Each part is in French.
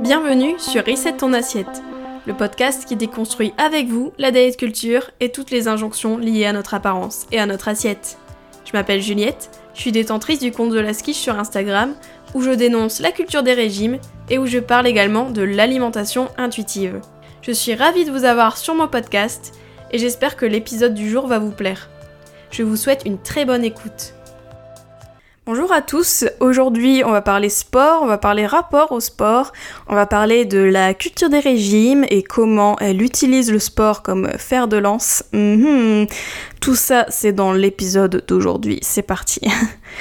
Bienvenue sur Reset ton assiette, le podcast qui déconstruit avec vous la diet culture et toutes les injonctions liées à notre apparence et à notre assiette. Je m'appelle Juliette, je suis détentrice du compte de la skiche sur Instagram où je dénonce la culture des régimes et où je parle également de l'alimentation intuitive. Je suis ravie de vous avoir sur mon podcast et j'espère que l'épisode du jour va vous plaire. Je vous souhaite une très bonne écoute. Bonjour à tous, aujourd'hui on va parler sport, on va parler rapport au sport, on va parler de la culture des régimes et comment elle utilise le sport comme fer de lance. Mhm. Tout ça c'est dans l'épisode d'aujourd'hui, c'est parti.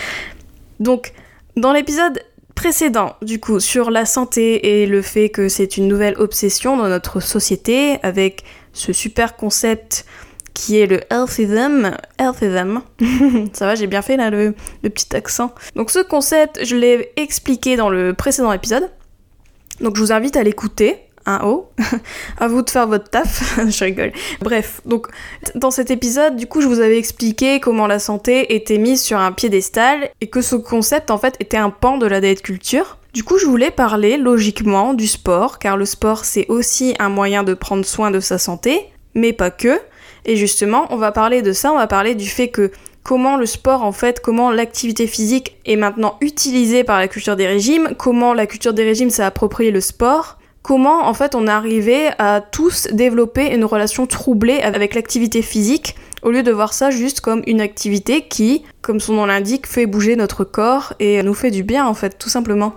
Donc dans l'épisode précédent, du coup, sur la santé et le fait que c'est une nouvelle obsession dans notre société avec ce super concept qui est le healthism. Healthism. Ça va, j'ai bien fait là le, petit accent. Donc ce concept, je l'ai expliqué dans le précédent épisode. Donc je vous invite à l'écouter. Un haut. à vous de faire votre taf. je rigole. Bref, donc dans cet épisode, du coup, je vous avais expliqué comment la santé était mise sur un piédestal et que ce concept en fait était un pan de la diet culture. Du coup, je voulais parler logiquement du sport, car le sport c'est aussi un moyen de prendre soin de sa santé, mais pas que. Et justement, on va parler de ça, on va parler du fait que comment le sport, en fait, comment l'activité physique est maintenant utilisée par la culture des régimes, comment la culture des régimes s'est approprié le sport, comment en fait on est arrivé à tous développer une relation troublée avec l'activité physique au lieu de voir ça juste comme une activité qui, comme son nom l'indique, fait bouger notre corps et nous fait du bien en fait, tout simplement.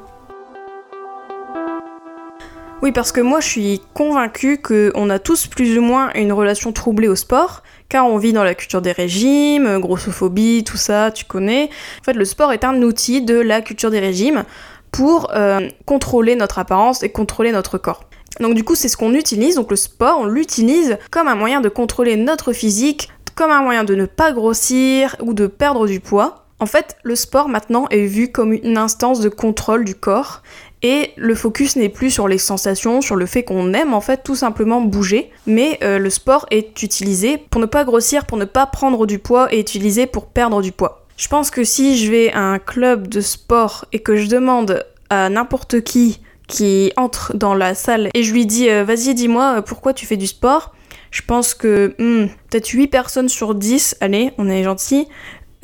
Oui, parce que moi je suis convaincue qu'on a tous plus ou moins une relation troublée au sport, car on vit dans la culture des régimes, grossophobie, tout ça, tu connais. En fait, le sport est un outil de la culture des régimes pour euh, contrôler notre apparence et contrôler notre corps. Donc du coup, c'est ce qu'on utilise, donc le sport, on l'utilise comme un moyen de contrôler notre physique, comme un moyen de ne pas grossir ou de perdre du poids. En fait, le sport maintenant est vu comme une instance de contrôle du corps et le focus n'est plus sur les sensations, sur le fait qu'on aime en fait tout simplement bouger, mais euh, le sport est utilisé pour ne pas grossir, pour ne pas prendre du poids et utilisé pour perdre du poids. Je pense que si je vais à un club de sport et que je demande à n'importe qui qui entre dans la salle et je lui dis euh, vas-y dis-moi euh, pourquoi tu fais du sport, je pense que hmm, peut-être 8 personnes sur 10, allez, on est gentil,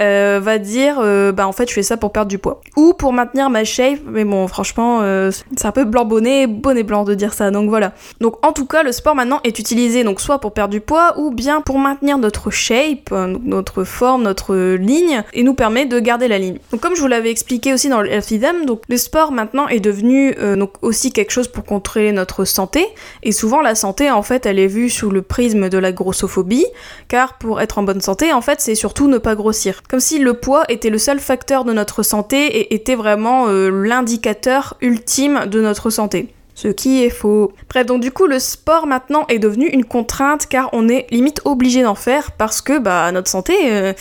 euh, va dire euh, bah en fait je fais ça pour perdre du poids. Ou pour maintenir ma shape mais bon franchement euh, c'est un peu blanc bonnet bonnet blanc de dire ça donc voilà. Donc en tout cas le sport maintenant est utilisé donc soit pour perdre du poids ou bien pour maintenir notre shape notre forme notre ligne et nous permet de garder la ligne. Donc comme je vous l'avais expliqué aussi dans le Healthy donc le sport maintenant est devenu donc aussi quelque chose pour contrôler notre santé. Et souvent la santé en fait elle est vue sous le prisme de la grossophobie car pour être en bonne santé en fait c'est surtout ne pas grossir comme si le poids était le seul facteur de notre santé et était vraiment euh, l'indicateur ultime de notre santé. Ce qui est faux. Bref, donc du coup, le sport maintenant est devenu une contrainte car on est limite obligé d'en faire parce que, bah, notre santé, euh,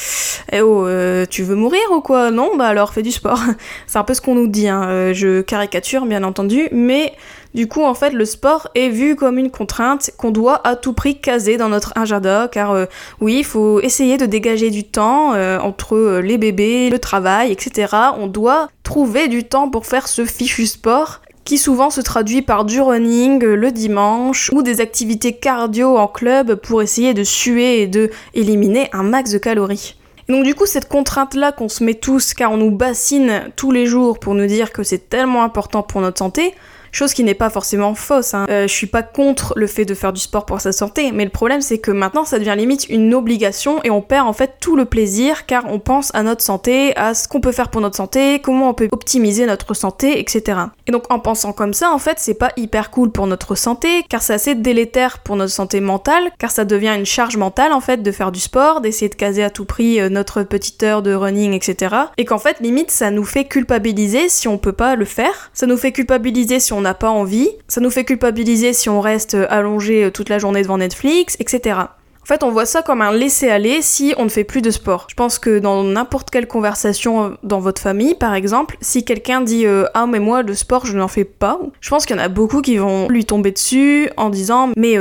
eh oh, euh, tu veux mourir ou quoi? Non, bah alors fais du sport. C'est un peu ce qu'on nous dit, hein. je caricature bien entendu, mais du coup, en fait, le sport est vu comme une contrainte qu'on doit à tout prix caser dans notre agenda, car euh, oui, il faut essayer de dégager du temps euh, entre euh, les bébés, le travail, etc. On doit trouver du temps pour faire ce fichu sport qui souvent se traduit par du running le dimanche ou des activités cardio en club pour essayer de suer et de éliminer un max de calories. donc du coup cette contrainte là qu'on se met tous car on nous bassine tous les jours pour nous dire que c'est tellement important pour notre santé, Chose qui n'est pas forcément fausse. Hein. Euh, je suis pas contre le fait de faire du sport pour sa santé, mais le problème c'est que maintenant ça devient limite une obligation et on perd en fait tout le plaisir car on pense à notre santé, à ce qu'on peut faire pour notre santé, comment on peut optimiser notre santé, etc. Et donc en pensant comme ça, en fait, c'est pas hyper cool pour notre santé car c'est assez délétère pour notre santé mentale car ça devient une charge mentale en fait de faire du sport, d'essayer de caser à tout prix euh, notre petite heure de running, etc. Et qu'en fait, limite, ça nous fait culpabiliser si on peut pas le faire, ça nous fait culpabiliser si on n'a pas envie, ça nous fait culpabiliser si on reste allongé euh, toute la journée devant Netflix, etc. En fait, on voit ça comme un laisser-aller si on ne fait plus de sport. Je pense que dans n'importe quelle conversation euh, dans votre famille, par exemple, si quelqu'un dit euh, Ah, mais moi, le sport, je n'en fais pas, je pense qu'il y en a beaucoup qui vont lui tomber dessus en disant Mais,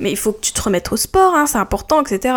mais il faut que tu te remettes au sport, hein, c'est important, etc.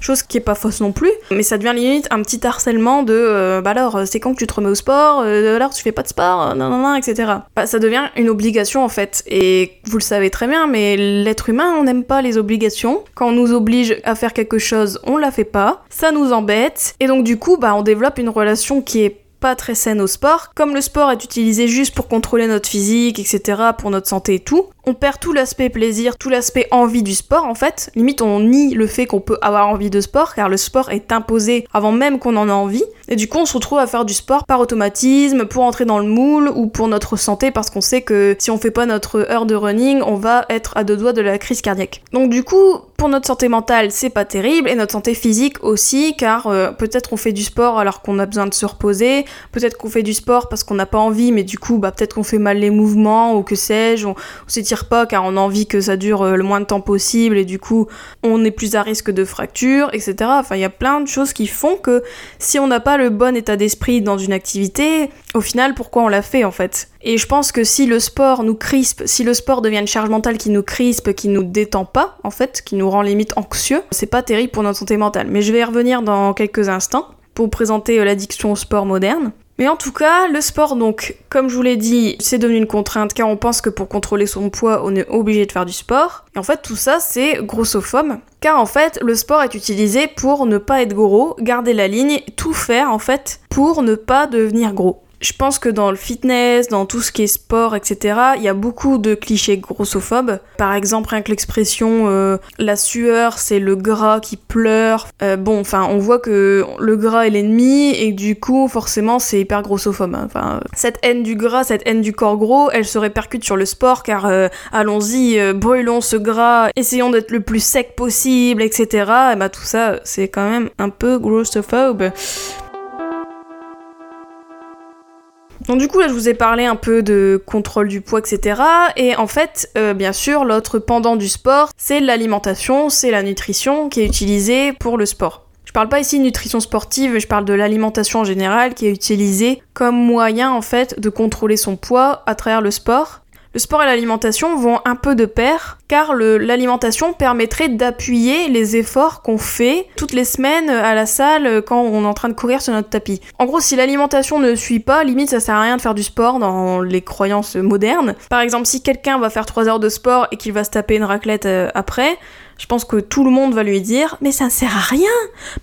chose qui est pas fausse non plus, mais ça devient limite un petit harcèlement de euh, bah alors c'est quand que tu te remets au sport, euh, alors tu fais pas de sport, non non, etc. Bah, ça devient une obligation en fait, et vous le savez très bien, mais l'être humain on n'aime pas les obligations. Quand on nous oblige à faire quelque chose, on la fait pas, ça nous embête, et donc du coup bah on développe une relation qui est pas très saine au sport. Comme le sport est utilisé juste pour contrôler notre physique, etc., pour notre santé et tout, on perd tout l'aspect plaisir, tout l'aspect envie du sport en fait. Limite, on nie le fait qu'on peut avoir envie de sport, car le sport est imposé avant même qu'on en a envie. Et du coup, on se retrouve à faire du sport par automatisme, pour entrer dans le moule ou pour notre santé, parce qu'on sait que si on fait pas notre heure de running, on va être à deux doigts de la crise cardiaque. Donc du coup, pour notre santé mentale, c'est pas terrible, et notre santé physique aussi, car euh, peut-être on fait du sport alors qu'on a besoin de se reposer, peut-être qu'on fait du sport parce qu'on n'a pas envie, mais du coup, bah peut-être qu'on fait mal les mouvements ou que sais-je, on, on pas car on a envie que ça dure euh, le moins de temps possible, et du coup, on est plus à risque de fracture, etc. Enfin, il y a plein de choses qui font que si on n'a pas le bon état d'esprit dans une activité, au final, pourquoi on l'a fait en fait? Et je pense que si le sport nous crispe, si le sport devient une charge mentale qui nous crispe, qui nous détend pas, en fait, qui nous rend limite anxieux, c'est pas terrible pour notre santé mentale. Mais je vais y revenir dans quelques instants pour présenter euh, l'addiction au sport moderne. Mais en tout cas, le sport, donc, comme je vous l'ai dit, c'est devenu une contrainte car on pense que pour contrôler son poids, on est obligé de faire du sport. Et en fait, tout ça, c'est grossophobe. Car en fait, le sport est utilisé pour ne pas être gros, garder la ligne, tout faire en fait pour ne pas devenir gros je pense que dans le fitness, dans tout ce qui est sport, etc., il y a beaucoup de clichés grossophobes. Par exemple, rien que l'expression euh, la sueur, c'est le gras qui pleure. Euh, bon, enfin, on voit que le gras est l'ennemi et du coup, forcément, c'est hyper grossophobe. Hein. Enfin, cette haine du gras, cette haine du corps gros, elle se répercute sur le sport car euh, allons-y, brûlons ce gras, essayons d'être le plus sec possible, etc. Et bah tout ça, c'est quand même un peu grossophobe. Donc du coup là je vous ai parlé un peu de contrôle du poids etc. Et en fait euh, bien sûr l'autre pendant du sport c'est l'alimentation, c'est la nutrition qui est utilisée pour le sport. Je parle pas ici de nutrition sportive, je parle de l'alimentation en général qui est utilisée comme moyen en fait de contrôler son poids à travers le sport. Le sport et l'alimentation vont un peu de pair, car l'alimentation permettrait d'appuyer les efforts qu'on fait toutes les semaines à la salle quand on est en train de courir sur notre tapis. En gros, si l'alimentation ne suit pas, limite ça sert à rien de faire du sport dans les croyances modernes. Par exemple, si quelqu'un va faire 3 heures de sport et qu'il va se taper une raclette euh, après, je pense que tout le monde va lui dire Mais ça ne sert à rien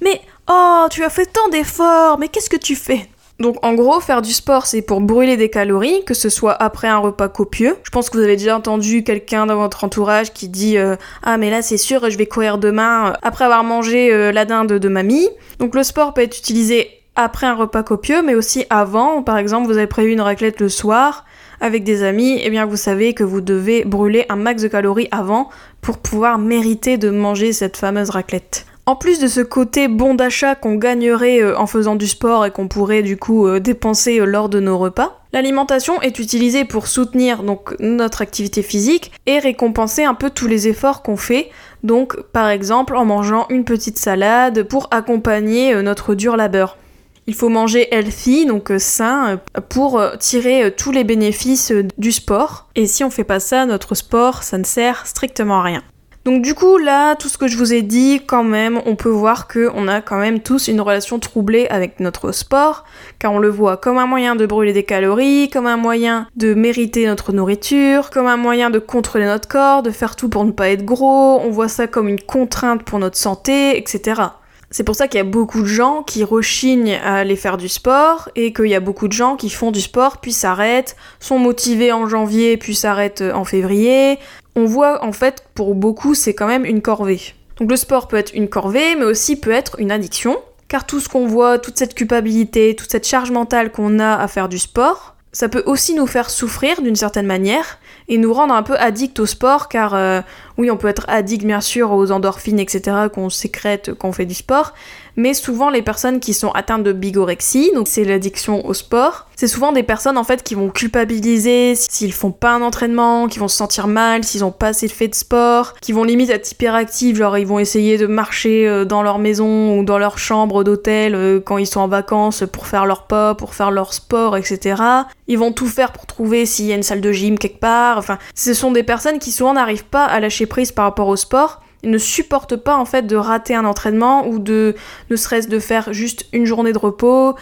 Mais oh, tu as fait tant d'efforts, mais qu'est-ce que tu fais? Donc en gros, faire du sport, c'est pour brûler des calories, que ce soit après un repas copieux. Je pense que vous avez déjà entendu quelqu'un dans votre entourage qui dit euh, Ah mais là c'est sûr, je vais courir demain euh, après avoir mangé euh, la dinde de mamie. Donc le sport peut être utilisé après un repas copieux, mais aussi avant. Par exemple, vous avez prévu une raclette le soir avec des amis, et eh bien vous savez que vous devez brûler un max de calories avant pour pouvoir mériter de manger cette fameuse raclette. En plus de ce côté bon d'achat qu'on gagnerait euh, en faisant du sport et qu'on pourrait du coup euh, dépenser euh, lors de nos repas, l'alimentation est utilisée pour soutenir notre activité physique et récompenser un peu tous les efforts qu'on fait. Donc par exemple en mangeant une petite salade pour accompagner notre dur labeur. Il faut manger healthy, donc sain, pour tirer tous les bénéfices du sport. Et si on fait pas ça, notre sport, ça ne sert strictement à rien. Donc du coup là, tout ce que je vous ai dit, quand même, on peut voir qu'on a quand même tous une relation troublée avec notre sport, car on le voit comme un moyen de brûler des calories, comme un moyen de mériter notre nourriture, comme un moyen de contrôler notre corps, de faire tout pour ne pas être gros, on voit ça comme une contrainte pour notre santé, etc. C'est pour ça qu'il y a beaucoup de gens qui rechignent à aller faire du sport et qu'il y a beaucoup de gens qui font du sport puis s'arrêtent, sont motivés en janvier puis s'arrêtent en février, on voit en fait pour beaucoup c'est quand même une corvée. Donc le sport peut être une corvée, mais aussi peut être une addiction, car tout ce qu'on voit, toute cette culpabilité, toute cette charge mentale qu'on a à faire du sport, ça peut aussi nous faire souffrir d'une certaine manière et nous rendre un peu addict au sport, car euh, oui, on peut être addict bien sûr aux endorphines, etc., qu'on sécrète quand on fait du sport, mais souvent les personnes qui sont atteintes de bigorexie, donc c'est l'addiction au sport, c'est souvent des personnes en fait qui vont culpabiliser s'ils font pas un entraînement, qui vont se sentir mal s'ils ont pas assez fait de sport, qui vont limite être hyperactifs, genre ils vont essayer de marcher euh, dans leur maison ou dans leur chambre d'hôtel euh, quand ils sont en vacances pour faire leur pas, pour faire leur sport, etc. Ils vont tout faire pour trouver s'il y a une salle de gym quelque part. Enfin, ce sont des personnes qui souvent n'arrivent pas à lâcher prise par rapport au sport ils ne supportent pas en fait de rater un entraînement ou de ne serait-ce de faire juste une journée de repos.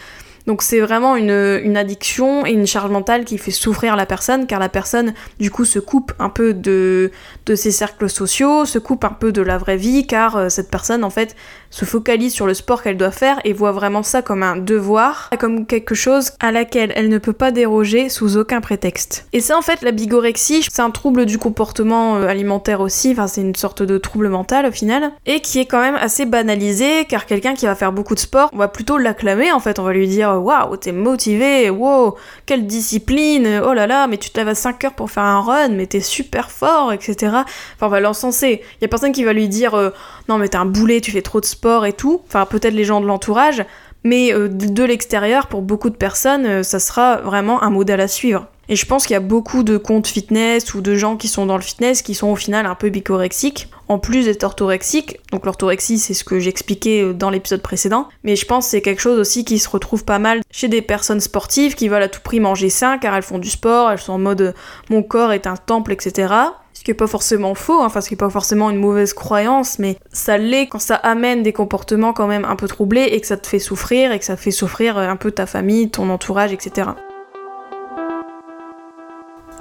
Donc c'est vraiment une, une, addiction et une charge mentale qui fait souffrir la personne car la personne du coup se coupe un peu de, de ses cercles sociaux, se coupe un peu de la vraie vie car euh, cette personne en fait se focalise sur le sport qu'elle doit faire et voit vraiment ça comme un devoir, comme quelque chose à laquelle elle ne peut pas déroger sous aucun prétexte. Et ça en fait la bigorexie, c'est un trouble du comportement euh, alimentaire aussi, enfin c'est une sorte de trouble mental au final, et qui est quand même assez banalisé car quelqu'un qui va faire beaucoup de sport, on va plutôt l'acclamer en fait, on va lui dire waouh t'es motivé, wow quelle discipline, oh là là mais tu te lèves à 5 heures pour faire un run, mais t'es super fort, etc. Enfin on va l'encenser. Il y a personne qui va lui dire euh, non mais t'es un boulet, tu fais trop de sport et tout, enfin peut-être les gens de l'entourage, mais euh, de l'extérieur, pour beaucoup de personnes, euh, ça sera vraiment un modèle à suivre. Et je pense qu'il y a beaucoup de comptes fitness ou de gens qui sont dans le fitness qui sont au final un peu bicorexiques, en plus d'être orthorexiques. Donc l'orthorexie, c'est ce que j'expliquais euh, dans l'épisode précédent. Mais je pense que c'est quelque chose aussi qui se retrouve pas mal chez des personnes sportives qui veulent à tout prix manger sain car elles font du sport, elles sont en mode mon corps est un temple, etc qui est pas forcément faux, hein, enfin ce qui est pas forcément une mauvaise croyance, mais ça l'est quand ça amène des comportements quand même un peu troublés et que ça te fait souffrir et que ça fait souffrir un peu ta famille, ton entourage, etc.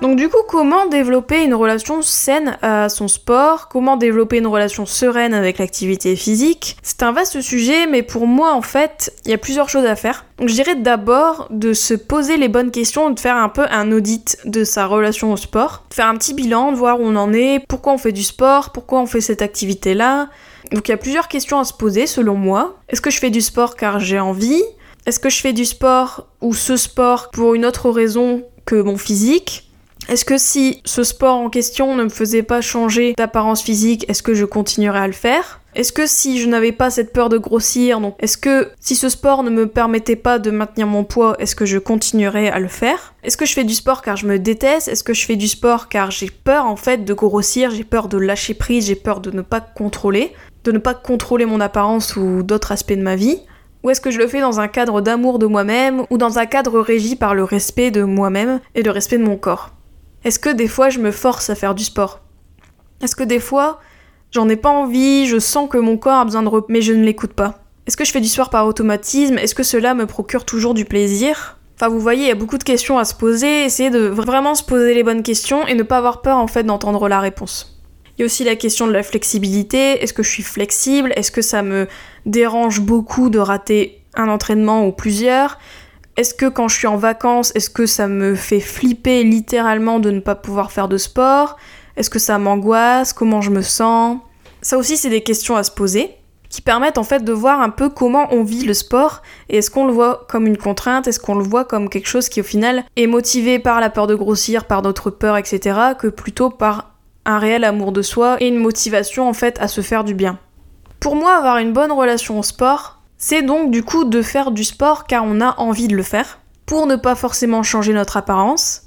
Donc du coup, comment développer une relation saine à son sport? Comment développer une relation sereine avec l'activité physique? C'est un vaste sujet, mais pour moi, en fait, il y a plusieurs choses à faire. Donc je dirais d'abord de se poser les bonnes questions, de faire un peu un audit de sa relation au sport, de faire un petit bilan, de voir où on en est, pourquoi on fait du sport, pourquoi on fait cette activité-là. Donc il y a plusieurs questions à se poser selon moi. Est-ce que je fais du sport car j'ai envie? Est-ce que je fais du sport ou ce sport pour une autre raison que mon physique? Est-ce que si ce sport en question ne me faisait pas changer d'apparence physique, est-ce que je continuerais à le faire? Est-ce que si je n'avais pas cette peur de grossir, donc est-ce que si ce sport ne me permettait pas de maintenir mon poids, est-ce que je continuerais à le faire? Est-ce que je fais du sport car je me déteste? Est-ce que je fais du sport car j'ai peur en fait de grossir, j'ai peur de lâcher prise, j'ai peur de ne pas contrôler, de ne pas contrôler mon apparence ou d'autres aspects de ma vie? Ou est-ce que je le fais dans un cadre d'amour de moi-même ou dans un cadre régi par le respect de moi-même et le respect de mon corps? Est-ce que des fois je me force à faire du sport? Est-ce que des fois j'en ai pas envie, je sens que mon corps a besoin de repos, mais je ne l'écoute pas? Est-ce que je fais du sport par automatisme? Est-ce que cela me procure toujours du plaisir? Enfin, vous voyez, il y a beaucoup de questions à se poser. Essayez de vraiment se poser les bonnes questions et ne pas avoir peur en fait d'entendre la réponse. Il y a aussi la question de la flexibilité. Est-ce que je suis flexible? Est-ce que ça me dérange beaucoup de rater un entraînement ou plusieurs? Est-ce que quand je suis en vacances, est-ce que ça me fait flipper littéralement de ne pas pouvoir faire de sport? Est-ce que ça m'angoisse? Comment je me sens? Ça aussi, c'est des questions à se poser qui permettent en fait de voir un peu comment on vit le sport et est-ce qu'on le voit comme une contrainte, est-ce qu'on le voit comme quelque chose qui au final est motivé par la peur de grossir, par d'autres peurs, etc., que plutôt par un réel amour de soi et une motivation en fait à se faire du bien? Pour moi, avoir une bonne relation au sport, c'est donc du coup de faire du sport car on a envie de le faire, pour ne pas forcément changer notre apparence.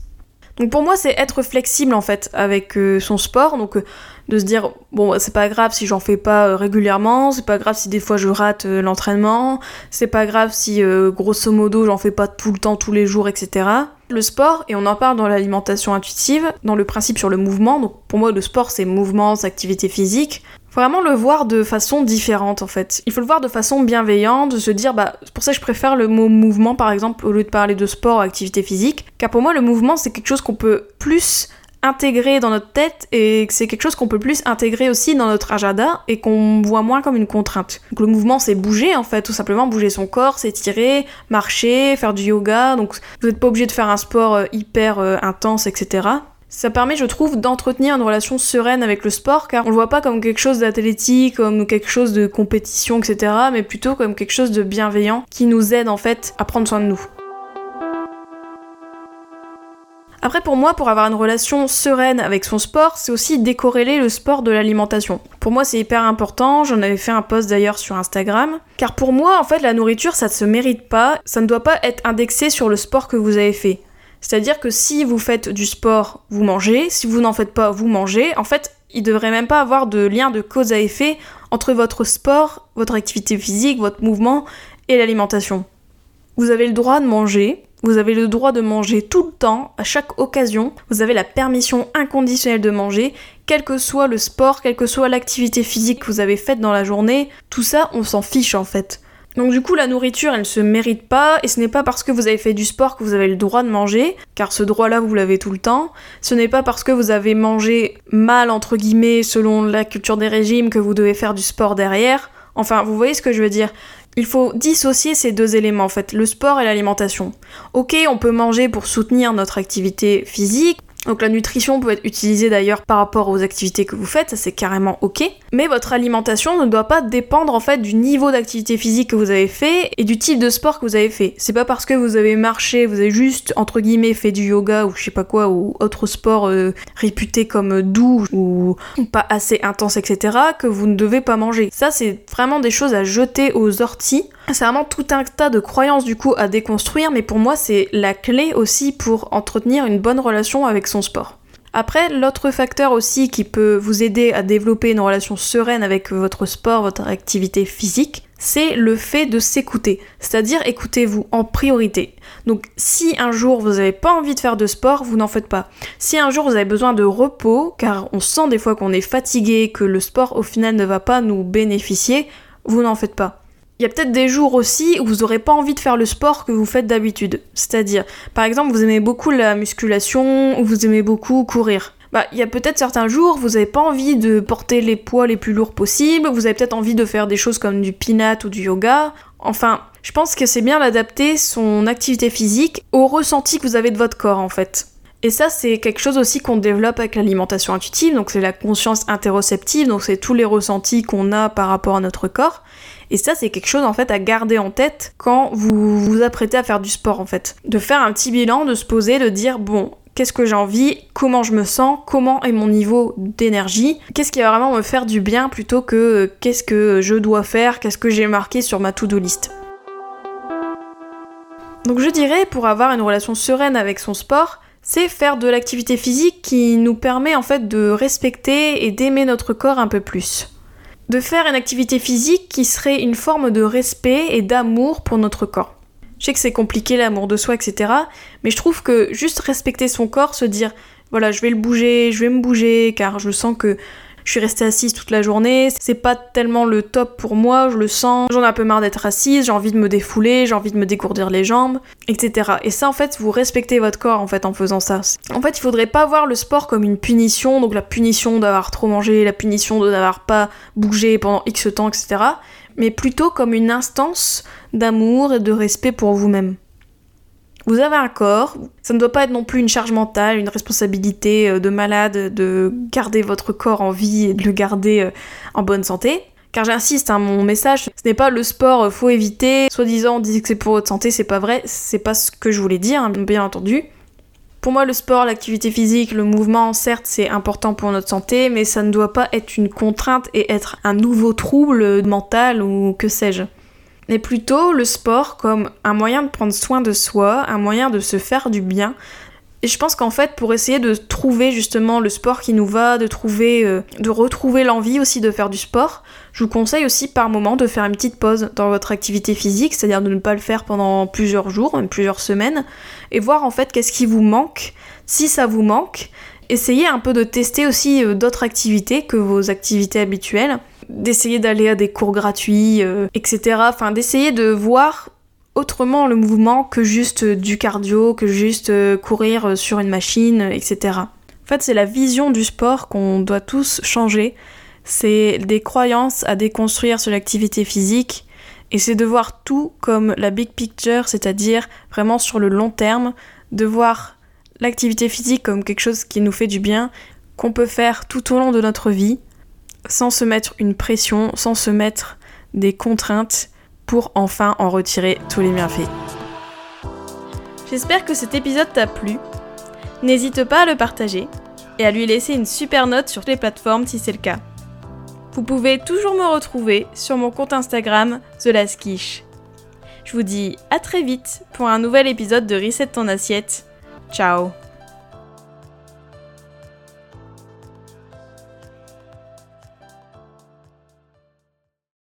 Donc pour moi c'est être flexible en fait avec euh, son sport, donc euh, de se dire bon c'est pas grave si j'en fais pas euh, régulièrement, c'est pas grave si des fois je rate l'entraînement, c'est pas grave si grosso modo j'en fais pas tout le temps tous les jours etc. Le sport, et on en parle dans l'alimentation intuitive, dans le principe sur le mouvement, donc pour moi le sport c'est mouvement, c'est activité physique, vraiment le voir de façon différente en fait. Il faut le voir de façon bienveillante, de se dire bah c'est pour ça que je préfère le mot mouvement par exemple au lieu de parler de sport activité physique, car pour moi le mouvement c'est quelque chose qu'on peut plus intégrer dans notre tête et c'est quelque chose qu'on peut plus intégrer aussi dans notre agenda et qu'on voit moins comme une contrainte. Donc le mouvement c'est bouger en fait, tout simplement bouger son corps, s'étirer, marcher, faire du yoga, donc vous n'êtes pas obligé de faire un sport euh, hyper euh, intense, etc. Ça permet, je trouve, d'entretenir une relation sereine avec le sport, car on le voit pas comme quelque chose d'athlétique, comme quelque chose de compétition, etc., mais plutôt comme quelque chose de bienveillant qui nous aide en fait à prendre soin de nous. Après, pour moi, pour avoir une relation sereine avec son sport, c'est aussi décorréler le sport de l'alimentation. Pour moi, c'est hyper important. J'en avais fait un post d'ailleurs sur Instagram. Car pour moi, en fait, la nourriture, ça ne se mérite pas. Ça ne doit pas être indexé sur le sport que vous avez fait. C'est-à-dire que si vous faites du sport, vous mangez, si vous n'en faites pas, vous mangez. En fait, il devrait même pas avoir de lien de cause à effet entre votre sport, votre activité physique, votre mouvement et l'alimentation. Vous avez le droit de manger, Vous avez le droit de manger tout le temps, à chaque occasion. Vous avez la permission inconditionnelle de manger, quel que soit le sport, quelle que soit l'activité physique que vous avez faite dans la journée. Tout ça, on s'en fiche en fait. Donc du coup, la nourriture, elle ne se mérite pas, et ce n'est pas parce que vous avez fait du sport que vous avez le droit de manger, car ce droit-là, vous l'avez tout le temps. Ce n'est pas parce que vous avez mangé mal, entre guillemets, selon la culture des régimes, que vous devez faire du sport derrière. Enfin, vous voyez ce que je veux dire il faut dissocier ces deux éléments en fait, le sport et l'alimentation. Ok, on peut manger pour soutenir notre activité physique, donc la nutrition peut être utilisée d'ailleurs par rapport aux activités que vous faites, ça c'est carrément ok. Mais votre alimentation ne doit pas dépendre en fait du niveau d'activité physique que vous avez fait et du type de sport que vous avez fait. C'est pas parce que vous avez marché, vous avez juste entre guillemets fait du yoga ou je sais pas quoi ou autre sport euh, réputé comme doux ou pas assez intense etc que vous ne devez pas manger. Ça c'est vraiment des choses à jeter aux orties c'est vraiment tout un tas de croyances du coup à déconstruire, mais pour moi c'est la clé aussi pour entretenir une bonne relation avec son sport. Après, l'autre facteur aussi qui peut vous aider à développer une relation sereine avec votre sport, votre activité physique, c'est le fait de s'écouter. C'est-à-dire écoutez-vous en priorité. Donc si un jour vous n'avez pas envie de faire de sport, vous n'en faites pas. Si un jour vous avez besoin de repos, car on sent des fois qu'on est fatigué, que le sport au final ne va pas nous bénéficier, vous n'en faites pas. Il y a peut-être des jours aussi où vous n'aurez pas envie de faire le sport que vous faites d'habitude. C'est-à-dire, par exemple, vous aimez beaucoup la musculation ou vous aimez beaucoup courir. Bah, il y a peut-être certains jours, vous n'avez pas envie de porter les poids les plus lourds possibles, vous avez peut-être envie de faire des choses comme du pinat ou du yoga. Enfin, je pense que c'est bien d'adapter son activité physique au ressenti que vous avez de votre corps en fait. Et ça, c'est quelque chose aussi qu'on développe avec l'alimentation intuitive, donc c'est la conscience interoceptive, donc c'est tous les ressentis qu'on a par rapport à notre corps. Et ça, c'est quelque chose en fait à garder en tête quand vous vous apprêtez à faire du sport en fait. De faire un petit bilan, de se poser, de dire bon, qu'est-ce que j'ai envie, comment je me sens, comment est mon niveau d'énergie, qu'est-ce qui va vraiment me faire du bien plutôt que qu'est-ce que je dois faire, qu'est-ce que j'ai marqué sur ma to-do list. Donc je dirais, pour avoir une relation sereine avec son sport, c'est faire de l'activité physique qui nous permet en fait de respecter et d'aimer notre corps un peu plus de faire une activité physique qui serait une forme de respect et d'amour pour notre corps. Je sais que c'est compliqué l'amour de soi, etc. Mais je trouve que juste respecter son corps, se dire voilà, je vais le bouger, je vais me bouger, car je sens que je suis restée assise toute la journée, c'est pas tellement le top pour moi, je le sens, j'en ai un peu marre d'être assise, j'ai envie de me défouler, j'ai envie de me dégourdir les jambes, etc. Et ça en fait, vous respectez votre corps en fait en faisant ça. En fait, il faudrait pas voir le sport comme une punition, donc la punition d'avoir trop mangé, la punition de n'avoir pas bougé pendant X temps, etc. Mais plutôt comme une instance d'amour et de respect pour vous-même. Vous avez un corps, ça ne doit pas être non plus une charge mentale, une responsabilité euh, de malade de garder votre corps en vie et de le garder euh, en bonne santé. Car j'insiste, hein, mon message, ce n'est pas le sport, euh, faut éviter. Soi-disant, on dit que c'est pour votre santé, c'est pas vrai, c'est pas ce que je voulais dire, hein, bien entendu. Pour moi, le sport, l'activité physique, le mouvement, certes, c'est important pour notre santé, mais ça ne doit pas être une contrainte et être un nouveau trouble mental ou que sais-je mais plutôt le sport comme un moyen de prendre soin de soi, un moyen de se faire du bien. Et je pense qu'en fait, pour essayer de trouver justement le sport qui nous va, de euh, retrouver l'envie aussi de faire du sport, je vous conseille aussi par moment de faire une petite pause dans votre activité physique, c'est-à-dire de ne pas le faire pendant plusieurs jours, plusieurs semaines, et voir en fait qu'est-ce qui vous manque. Si ça vous manque, essayez un peu de tester aussi euh, d'autres activités que vos activités habituelles d'essayer d'aller à des cours gratuits, euh, etc. Enfin, d'essayer de voir autrement le mouvement que juste du cardio, que juste euh, courir sur une machine, etc. En fait, c'est la vision du sport qu'on doit tous changer. C'est des croyances à déconstruire sur l'activité physique. Et c'est de voir tout comme la big picture, c'est-à-dire vraiment sur le long terme, de voir l'activité physique comme quelque chose qui nous fait du bien, qu'on peut faire tout au long de notre vie, sans se mettre une pression, sans se mettre des contraintes pour enfin en retirer tous les bienfaits. J'espère que cet épisode t'a plu. N'hésite pas à le partager et à lui laisser une super note sur les plateformes si c'est le cas. Vous pouvez toujours me retrouver sur mon compte Instagram The Je vous dis à très vite pour un nouvel épisode de Reset ton assiette. Ciao